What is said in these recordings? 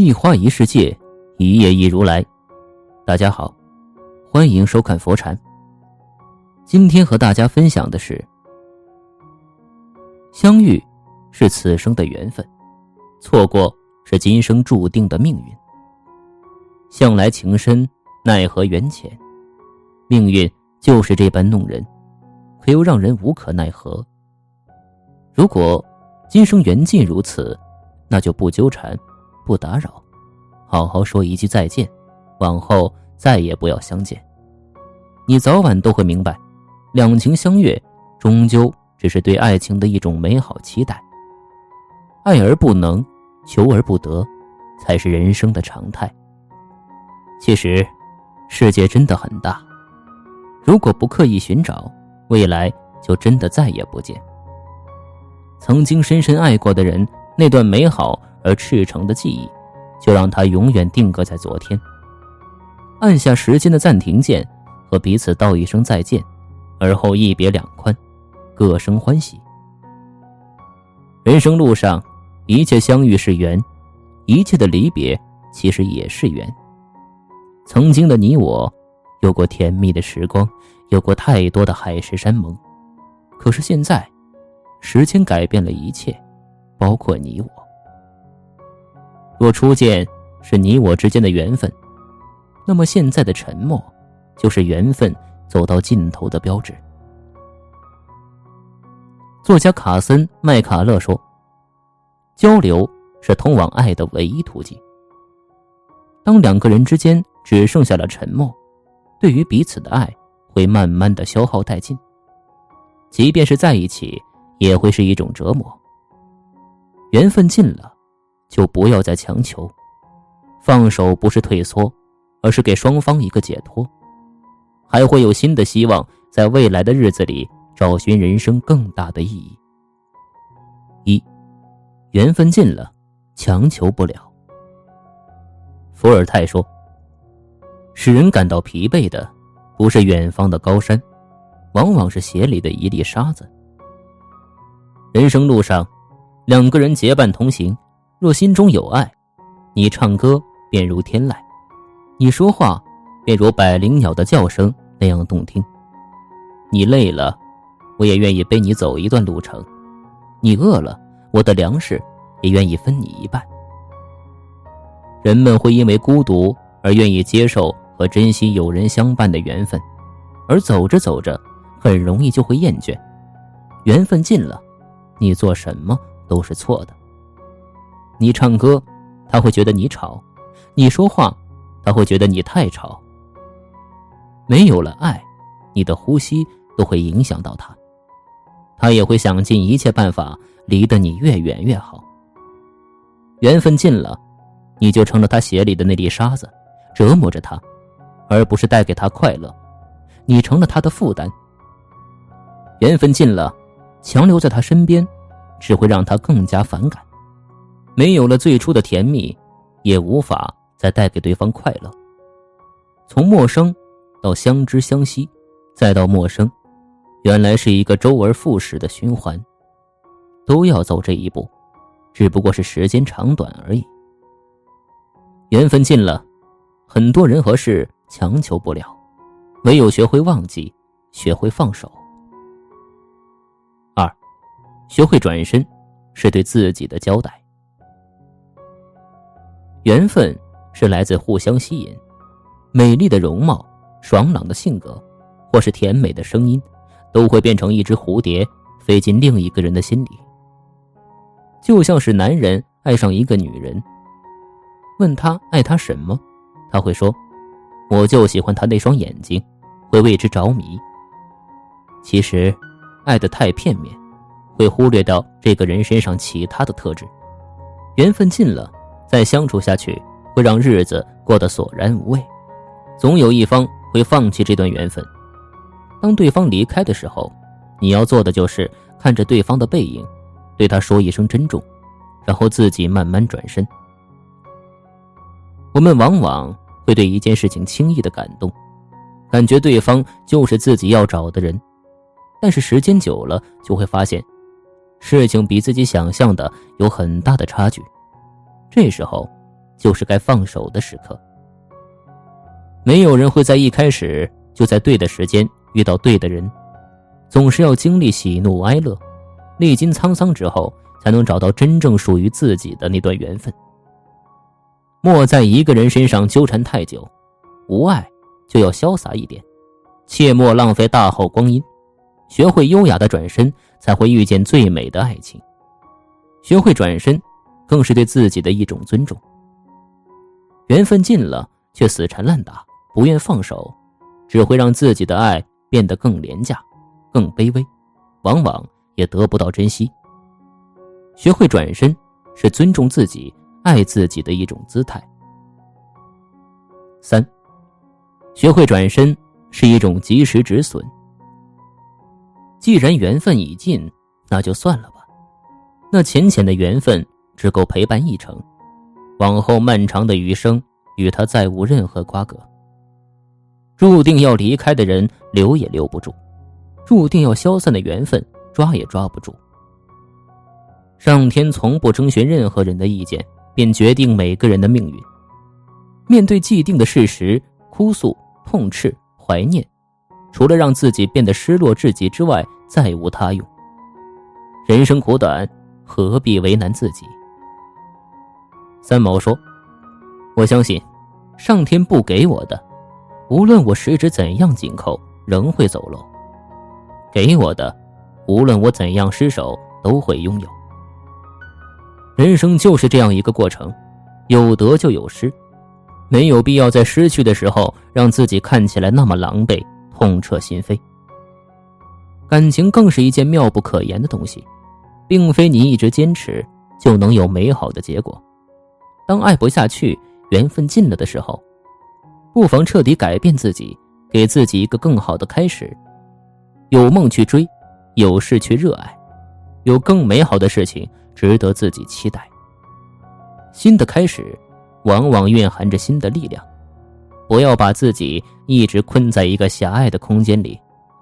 一花一世界，一叶一如来。大家好，欢迎收看佛禅。今天和大家分享的是：相遇是此生的缘分，错过是今生注定的命运。向来情深，奈何缘浅。命运就是这般弄人，可又让人无可奈何。如果今生缘尽如此，那就不纠缠。不打扰，好好说一句再见，往后再也不要相见。你早晚都会明白，两情相悦，终究只是对爱情的一种美好期待。爱而不能，求而不得，才是人生的常态。其实，世界真的很大，如果不刻意寻找，未来就真的再也不见。曾经深深爱过的人，那段美好。而赤诚的记忆，就让它永远定格在昨天。按下时间的暂停键，和彼此道一声再见，而后一别两宽，各生欢喜。人生路上，一切相遇是缘，一切的离别其实也是缘。曾经的你我，有过甜蜜的时光，有过太多的海誓山盟。可是现在，时间改变了一切，包括你我。若初见是你我之间的缘分，那么现在的沉默，就是缘分走到尽头的标志。作家卡森·麦卡勒说：“交流是通往爱的唯一途径。当两个人之间只剩下了沉默，对于彼此的爱会慢慢的消耗殆尽。即便是在一起，也会是一种折磨。缘分尽了。”就不要再强求，放手不是退缩，而是给双方一个解脱，还会有新的希望，在未来的日子里找寻人生更大的意义。一，缘分尽了，强求不了。伏尔泰说：“使人感到疲惫的，不是远方的高山，往往是鞋里的一粒沙子。”人生路上，两个人结伴同行。若心中有爱，你唱歌便如天籁，你说话便如百灵鸟的叫声那样动听。你累了，我也愿意背你走一段路程；你饿了，我的粮食也愿意分你一半。人们会因为孤独而愿意接受和珍惜有人相伴的缘分，而走着走着，很容易就会厌倦。缘分尽了，你做什么都是错的。你唱歌，他会觉得你吵；你说话，他会觉得你太吵。没有了爱，你的呼吸都会影响到他，他也会想尽一切办法离得你越远越好。缘分尽了，你就成了他鞋里的那粒沙子，折磨着他，而不是带给他快乐。你成了他的负担。缘分尽了，强留在他身边，只会让他更加反感。没有了最初的甜蜜，也无法再带给对方快乐。从陌生到相知相惜，再到陌生，原来是一个周而复始的循环。都要走这一步，只不过是时间长短而已。缘分尽了，很多人和事强求不了，唯有学会忘记，学会放手。二，学会转身，是对自己的交代。缘分是来自互相吸引，美丽的容貌、爽朗的性格，或是甜美的声音，都会变成一只蝴蝶飞进另一个人的心里。就像是男人爱上一个女人，问他爱她什么，他会说：“我就喜欢她那双眼睛，会为之着迷。”其实，爱的太片面，会忽略掉这个人身上其他的特质。缘分尽了，再相处下去会让日子过得索然无味，总有一方会放弃这段缘分。当对方离开的时候，你要做的就是看着对方的背影，对他说一声珍重，然后自己慢慢转身。我们往往会对一件事情轻易的感动，感觉对方就是自己要找的人，但是时间久了就会发现，事情比自己想象的有很大的差距。这时候，就是该放手的时刻。没有人会在一开始就在对的时间。遇到对的人，总是要经历喜怒哀乐，历经沧桑之后，才能找到真正属于自己的那段缘分。莫在一个人身上纠缠太久，无爱就要潇洒一点，切莫浪费大好光阴，学会优雅的转身，才会遇见最美的爱情。学会转身，更是对自己的一种尊重。缘分尽了却死缠烂打，不愿放手，只会让自己的爱。变得更廉价，更卑微，往往也得不到珍惜。学会转身，是尊重自己、爱自己的一种姿态。三，学会转身是一种及时止损。既然缘分已尽，那就算了吧。那浅浅的缘分只够陪伴一程，往后漫长的余生，与他再无任何瓜葛。注定要离开的人，留也留不住；注定要消散的缘分，抓也抓不住。上天从不征询任何人的意见，便决定每个人的命运。面对既定的事实，哭诉、痛斥、怀念，除了让自己变得失落至极之外，再无他用。人生苦短，何必为难自己？三毛说：“我相信，上天不给我的。”无论我十指怎样紧扣，仍会走漏；给我的，无论我怎样失手，都会拥有。人生就是这样一个过程，有得就有失，没有必要在失去的时候让自己看起来那么狼狈、痛彻心扉。感情更是一件妙不可言的东西，并非你一直坚持就能有美好的结果。当爱不下去、缘分尽了的时候。不妨彻底改变自己，给自己一个更好的开始。有梦去追，有事去热爱，有更美好的事情值得自己期待。新的开始，往往蕴含着新的力量。不要把自己一直困在一个狭隘的空间里，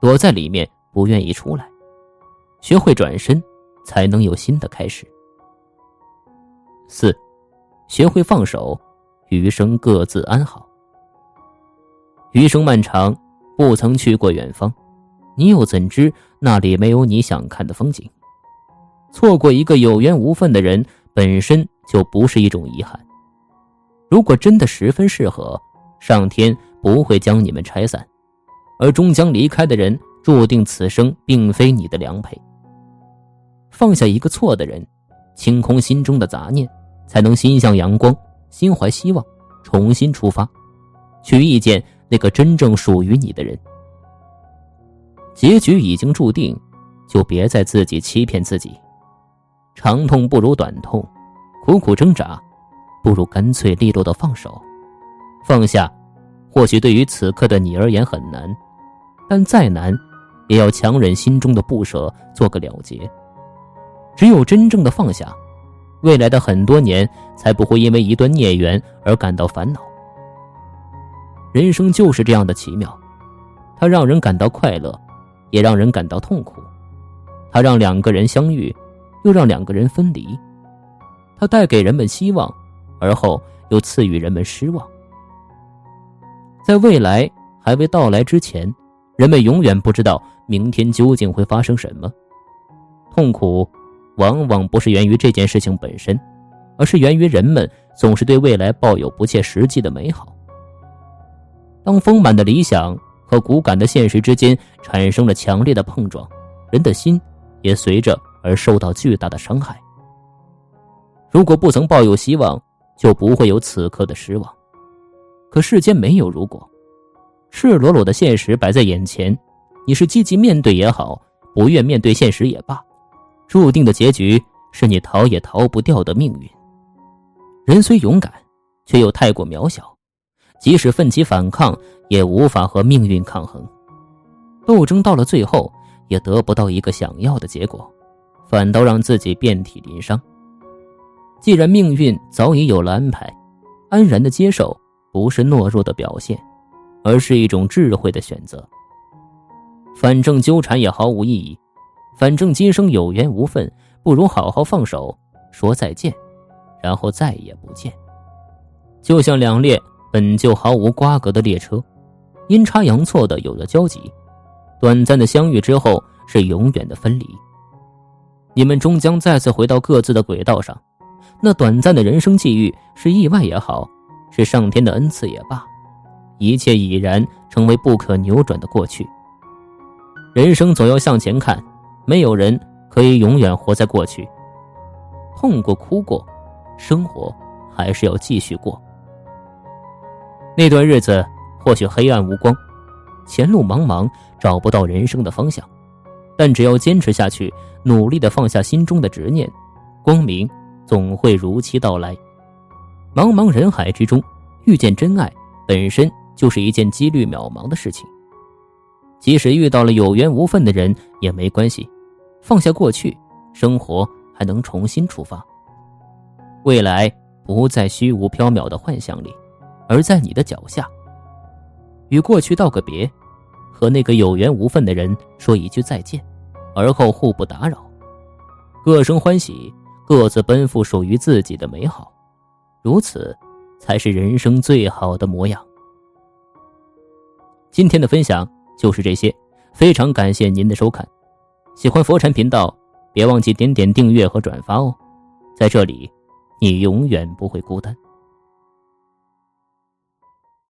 躲在里面不愿意出来。学会转身，才能有新的开始。四，学会放手，余生各自安好。余生漫长，不曾去过远方，你又怎知那里没有你想看的风景？错过一个有缘无分的人，本身就不是一种遗憾。如果真的十分适合，上天不会将你们拆散；而终将离开的人，注定此生并非你的良配。放下一个错的人，清空心中的杂念，才能心向阳光，心怀希望，重新出发，去遇见。那个真正属于你的人，结局已经注定，就别再自己欺骗自己。长痛不如短痛，苦苦挣扎，不如干脆利落的放手。放下，或许对于此刻的你而言很难，但再难，也要强忍心中的不舍，做个了结。只有真正的放下，未来的很多年才不会因为一段孽缘而感到烦恼。人生就是这样的奇妙，它让人感到快乐，也让人感到痛苦；它让两个人相遇，又让两个人分离；它带给人们希望，而后又赐予人们失望。在未来还未到来之前，人们永远不知道明天究竟会发生什么。痛苦，往往不是源于这件事情本身，而是源于人们总是对未来抱有不切实际的美好。当丰满的理想和骨感的现实之间产生了强烈的碰撞，人的心也随着而受到巨大的伤害。如果不曾抱有希望，就不会有此刻的失望。可世间没有如果，赤裸裸的现实摆在眼前，你是积极面对也好，不愿面对现实也罢，注定的结局是你逃也逃不掉的命运。人虽勇敢，却又太过渺小，即使奋起反抗，也无法和命运抗衡。斗争到了最后，也得不到一个想要的结果，反倒让自己遍体鳞伤。既然命运早已有了安排，安然的接受不是懦弱的表现，而是一种智慧的选择。反正纠缠也毫无意义，反正今生有缘无分，不如好好放手，说再见，然后再也不见。就像两列本就毫无瓜葛的列车，阴差阳错的有了交集，短暂的相遇之后是永远的分离。你们终将再次回到各自的轨道上。那短暂的人生际遇，是意外也好，是上天的恩赐也罢，一切已然成为不可扭转的过去。人生总要向前看，没有人可以永远活在过去。痛过、哭过，生活还是要继续过。那段日子或许黑暗无光，前路茫茫，找不到人生的方向，但只要坚持下去，努力的放下心中的执念，光明。总会如期到来。茫茫人海之中，遇见真爱本身就是一件几率渺茫的事情。即使遇到了有缘无分的人也没关系，放下过去，生活还能重新出发。未来不在虚无缥缈的幻想里，而在你的脚下。与过去道个别，和那个有缘无分的人说一句再见，而后互不打扰，各生欢喜。各自奔赴属于自己的美好，如此，才是人生最好的模样。今天的分享就是这些，非常感谢您的收看。喜欢佛禅频道，别忘记点点订阅和转发哦。在这里，你永远不会孤单。